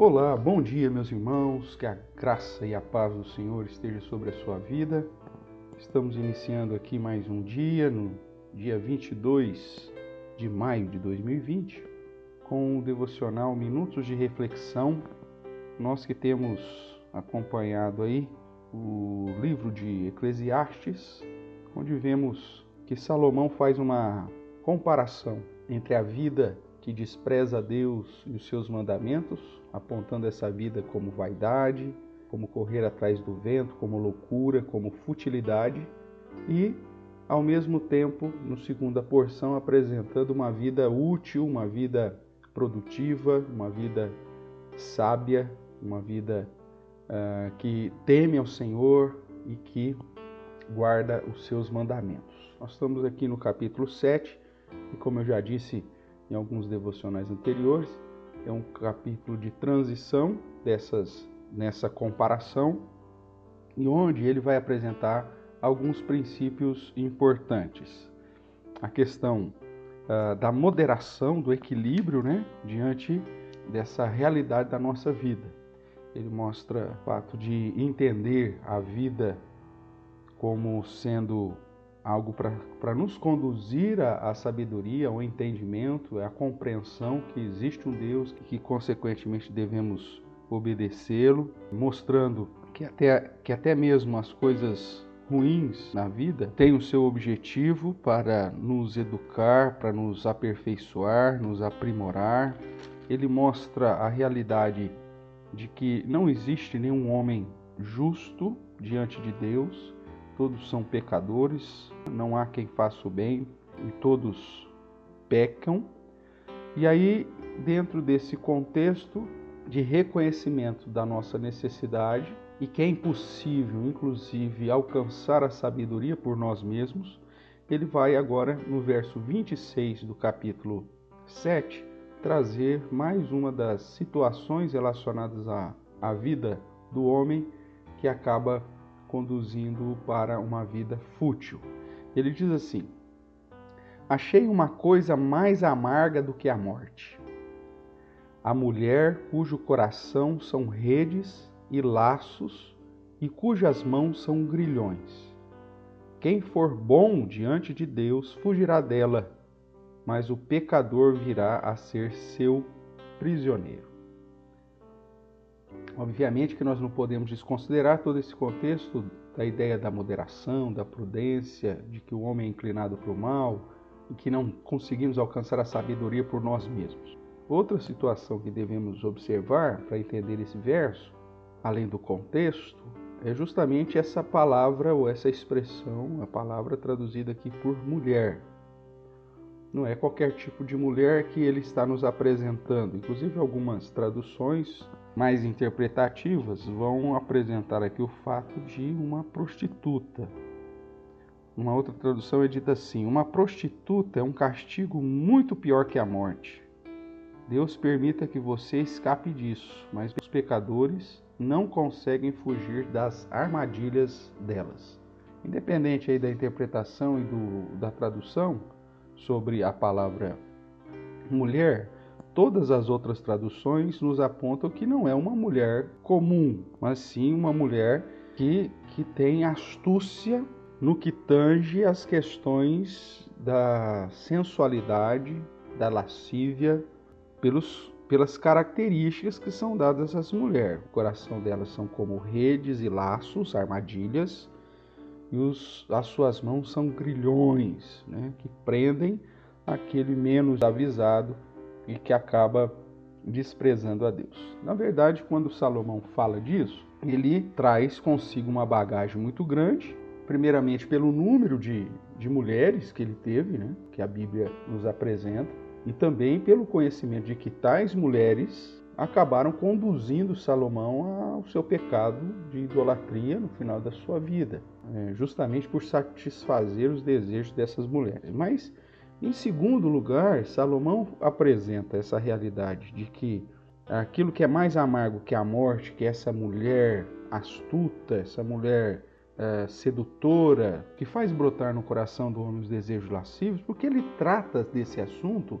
Olá, bom dia, meus irmãos. Que a graça e a paz do Senhor esteja sobre a sua vida. Estamos iniciando aqui mais um dia, no dia 22 de maio de 2020, com o devocional Minutos de Reflexão. Nós que temos acompanhado aí o livro de Eclesiastes, onde vemos que Salomão faz uma comparação entre a vida que despreza Deus e os seus mandamentos, apontando essa vida como vaidade, como correr atrás do vento, como loucura, como futilidade, e ao mesmo tempo, no segunda porção, apresentando uma vida útil, uma vida produtiva, uma vida sábia, uma vida uh, que teme ao Senhor e que guarda os seus mandamentos. Nós estamos aqui no capítulo 7 e, como eu já disse, em alguns devocionais anteriores. É um capítulo de transição dessas nessa comparação e onde ele vai apresentar alguns princípios importantes. A questão uh, da moderação, do equilíbrio, né, diante dessa realidade da nossa vida. Ele mostra o fato de entender a vida como sendo algo para nos conduzir à, sabedoria, ao entendimento, à compreensão que existe um Deus que, que consequentemente devemos obedecê-lo, mostrando que até, que até mesmo as coisas ruins na vida têm o seu objetivo para nos educar, para nos aperfeiçoar, nos aprimorar. Ele mostra a realidade de que não existe nenhum homem justo diante de Deus, todos são pecadores, não há quem faça o bem e todos pecam. E aí, dentro desse contexto de reconhecimento da nossa necessidade e que é impossível, inclusive, alcançar a sabedoria por nós mesmos, ele vai agora no verso 26 do capítulo 7 trazer mais uma das situações relacionadas à, à vida do homem que acaba conduzindo-o para uma vida fútil. Ele diz assim: Achei uma coisa mais amarga do que a morte. A mulher cujo coração são redes e laços e cujas mãos são grilhões. Quem for bom diante de Deus fugirá dela, mas o pecador virá a ser seu prisioneiro. Obviamente que nós não podemos desconsiderar todo esse contexto da ideia da moderação, da prudência, de que o homem é inclinado para o mal e que não conseguimos alcançar a sabedoria por nós mesmos. Outra situação que devemos observar para entender esse verso, além do contexto, é justamente essa palavra ou essa expressão, a palavra traduzida aqui por mulher. Não é qualquer tipo de mulher que ele está nos apresentando. Inclusive, algumas traduções mais interpretativas vão apresentar aqui o fato de uma prostituta. Uma outra tradução é dita assim: uma prostituta é um castigo muito pior que a morte. Deus permita que você escape disso, mas os pecadores não conseguem fugir das armadilhas delas. Independente aí da interpretação e do, da tradução sobre a palavra mulher, todas as outras traduções nos apontam que não é uma mulher comum, mas sim uma mulher que, que tem astúcia no que tange as questões da sensualidade, da lascívia, pelos, pelas características que são dadas às mulheres. O coração delas são como redes e laços, armadilhas, e os, as suas mãos são grilhões né, que prendem aquele menos avisado e que acaba desprezando a Deus. Na verdade, quando Salomão fala disso, ele traz consigo uma bagagem muito grande, primeiramente pelo número de, de mulheres que ele teve, né, que a Bíblia nos apresenta, e também pelo conhecimento de que tais mulheres acabaram conduzindo Salomão ao seu pecado de idolatria no final da sua vida, é, justamente por satisfazer os desejos dessas mulheres. Mas em segundo lugar, Salomão apresenta essa realidade de que aquilo que é mais amargo que a morte, que é essa mulher astuta, essa mulher é, sedutora, que faz brotar no coração do homem os desejos lascivos, porque ele trata desse assunto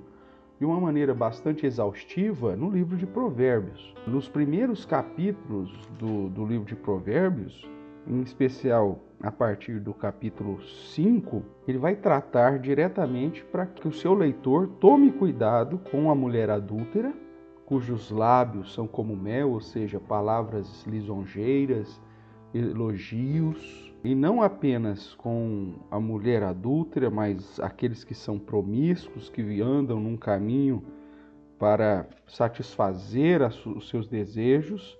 de uma maneira bastante exaustiva no livro de Provérbios. Nos primeiros capítulos do, do livro de Provérbios, em especial a partir do capítulo 5, ele vai tratar diretamente para que o seu leitor tome cuidado com a mulher adúltera, cujos lábios são como mel, ou seja, palavras lisonjeiras, elogios, e não apenas com a mulher adúltera, mas aqueles que são promíscuos, que andam num caminho para satisfazer os seus desejos.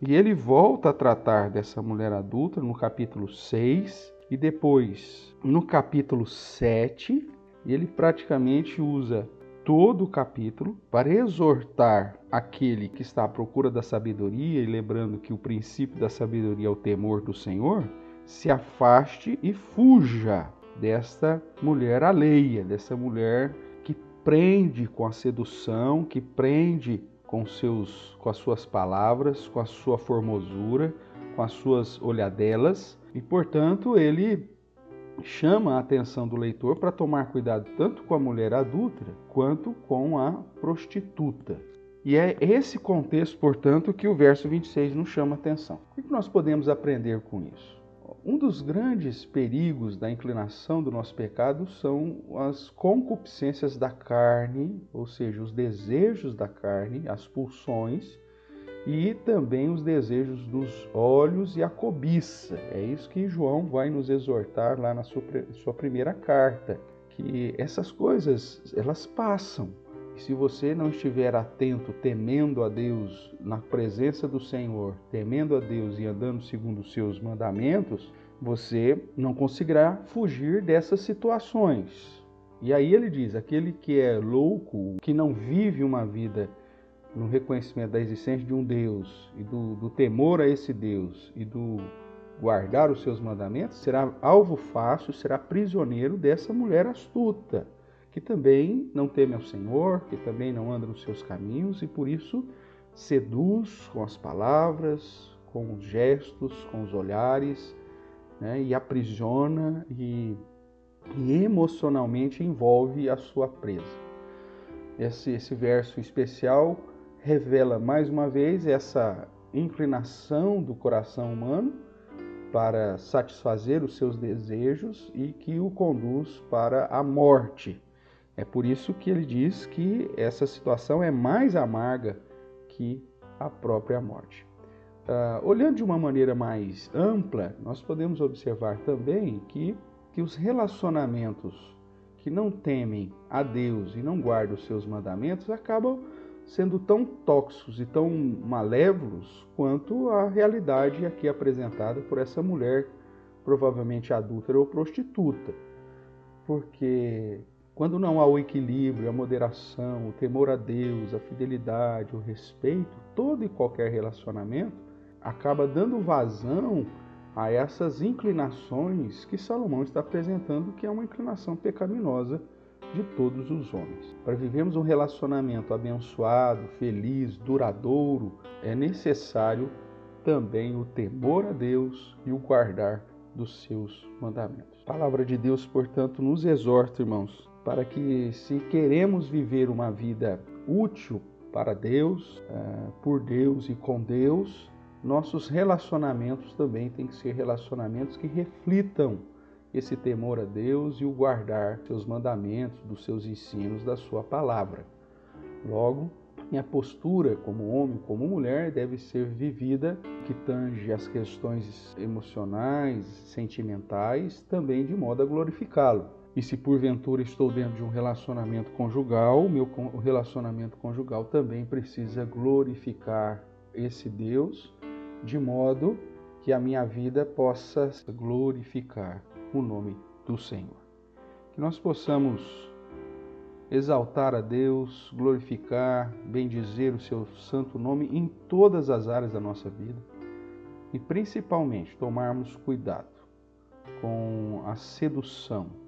E ele volta a tratar dessa mulher adulta no capítulo 6 e depois no capítulo 7, ele praticamente usa todo o capítulo para exortar aquele que está à procura da sabedoria, e lembrando que o princípio da sabedoria é o temor do Senhor, se afaste e fuja desta mulher alheia, dessa mulher que prende com a sedução, que prende com, seus, com as suas palavras, com a sua formosura, com as suas olhadelas, e portanto ele chama a atenção do leitor para tomar cuidado tanto com a mulher adulta quanto com a prostituta. E é esse contexto, portanto, que o verso 26 nos chama a atenção. O que nós podemos aprender com isso? Um dos grandes perigos da inclinação do nosso pecado são as concupiscências da carne, ou seja, os desejos da carne, as pulsões, e também os desejos dos olhos e a cobiça. É isso que João vai nos exortar lá na sua, sua primeira carta, que essas coisas, elas passam, e se você não estiver atento, temendo a Deus, na presença do Senhor, temendo a Deus e andando segundo os seus mandamentos, você não conseguirá fugir dessas situações. E aí ele diz: aquele que é louco, que não vive uma vida no reconhecimento da existência de um Deus e do, do temor a esse Deus e do guardar os seus mandamentos, será alvo fácil, será prisioneiro dessa mulher astuta que também não teme ao Senhor, que também não anda nos seus caminhos e por isso seduz com as palavras, com os gestos, com os olhares, né, e aprisiona e, e, emocionalmente envolve a sua presa. Esse, esse verso especial revela mais uma vez essa inclinação do coração humano para satisfazer os seus desejos e que o conduz para a morte é por isso que ele diz que essa situação é mais amarga que a própria morte. Uh, olhando de uma maneira mais ampla, nós podemos observar também que, que os relacionamentos que não temem a Deus e não guardam os seus mandamentos acabam sendo tão tóxicos e tão malévolos quanto a realidade aqui apresentada por essa mulher, provavelmente adúltera ou prostituta. Porque quando não há o equilíbrio, a moderação, o temor a Deus, a fidelidade, o respeito, todo e qualquer relacionamento acaba dando vazão a essas inclinações que Salomão está apresentando, que é uma inclinação pecaminosa de todos os homens. Para vivermos um relacionamento abençoado, feliz, duradouro, é necessário também o temor a Deus e o guardar dos seus mandamentos. A palavra de Deus, portanto, nos exorta, irmãos, para que, se queremos viver uma vida útil para Deus, eh, por Deus e com Deus, nossos relacionamentos também têm que ser relacionamentos que reflitam esse temor a Deus e o guardar seus mandamentos, dos seus ensinos, da sua palavra. Logo, minha postura como homem, como mulher, deve ser vivida que tange as questões emocionais, sentimentais, também de modo a glorificá-lo. E se porventura estou dentro de um relacionamento conjugal, meu relacionamento conjugal também precisa glorificar esse Deus, de modo que a minha vida possa glorificar o nome do Senhor. Que nós possamos exaltar a Deus, glorificar, bendizer o seu santo nome em todas as áreas da nossa vida e principalmente tomarmos cuidado com a sedução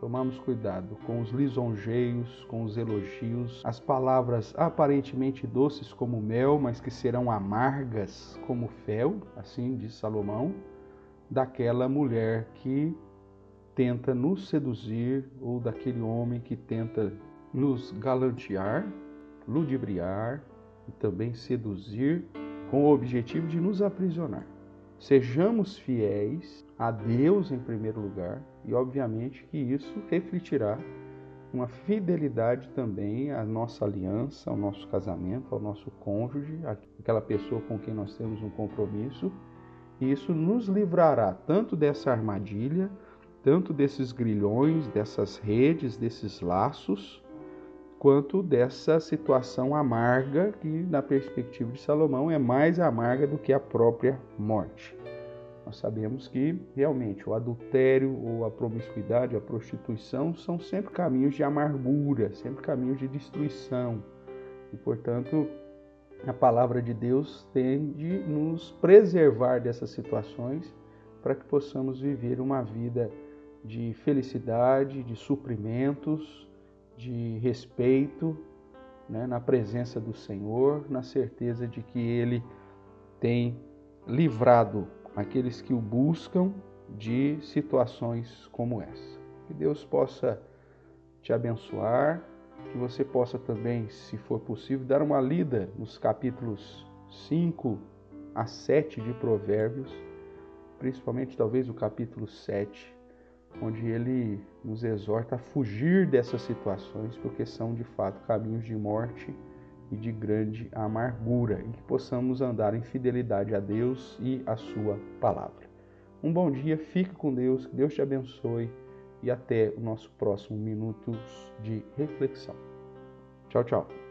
Tomamos cuidado com os lisonjeios, com os elogios, as palavras aparentemente doces como mel, mas que serão amargas como fel, assim diz Salomão, daquela mulher que tenta nos seduzir ou daquele homem que tenta nos galantear, ludibriar e também seduzir com o objetivo de nos aprisionar. Sejamos fiéis a Deus em primeiro lugar e, obviamente, que isso refletirá uma fidelidade também à nossa aliança, ao nosso casamento, ao nosso cônjuge, aquela pessoa com quem nós temos um compromisso. E isso nos livrará tanto dessa armadilha, tanto desses grilhões, dessas redes, desses laços, quanto dessa situação amarga que, na perspectiva de Salomão, é mais amarga do que a própria morte. Nós sabemos que realmente o adultério ou a promiscuidade, a prostituição são sempre caminhos de amargura, sempre caminhos de destruição. E, portanto, a palavra de Deus tem de nos preservar dessas situações para que possamos viver uma vida de felicidade, de suprimentos, de respeito né, na presença do Senhor, na certeza de que Ele tem livrado aqueles que o buscam de situações como essa. Que Deus possa te abençoar, que você possa também, se for possível, dar uma lida nos capítulos 5 a 7 de Provérbios, principalmente talvez o capítulo 7 onde ele nos exorta a fugir dessas situações, porque são de fato caminhos de morte e de grande amargura, e que possamos andar em fidelidade a Deus e a Sua palavra. Um bom dia, fique com Deus, que Deus te abençoe e até o nosso próximo Minutos de Reflexão. Tchau, tchau.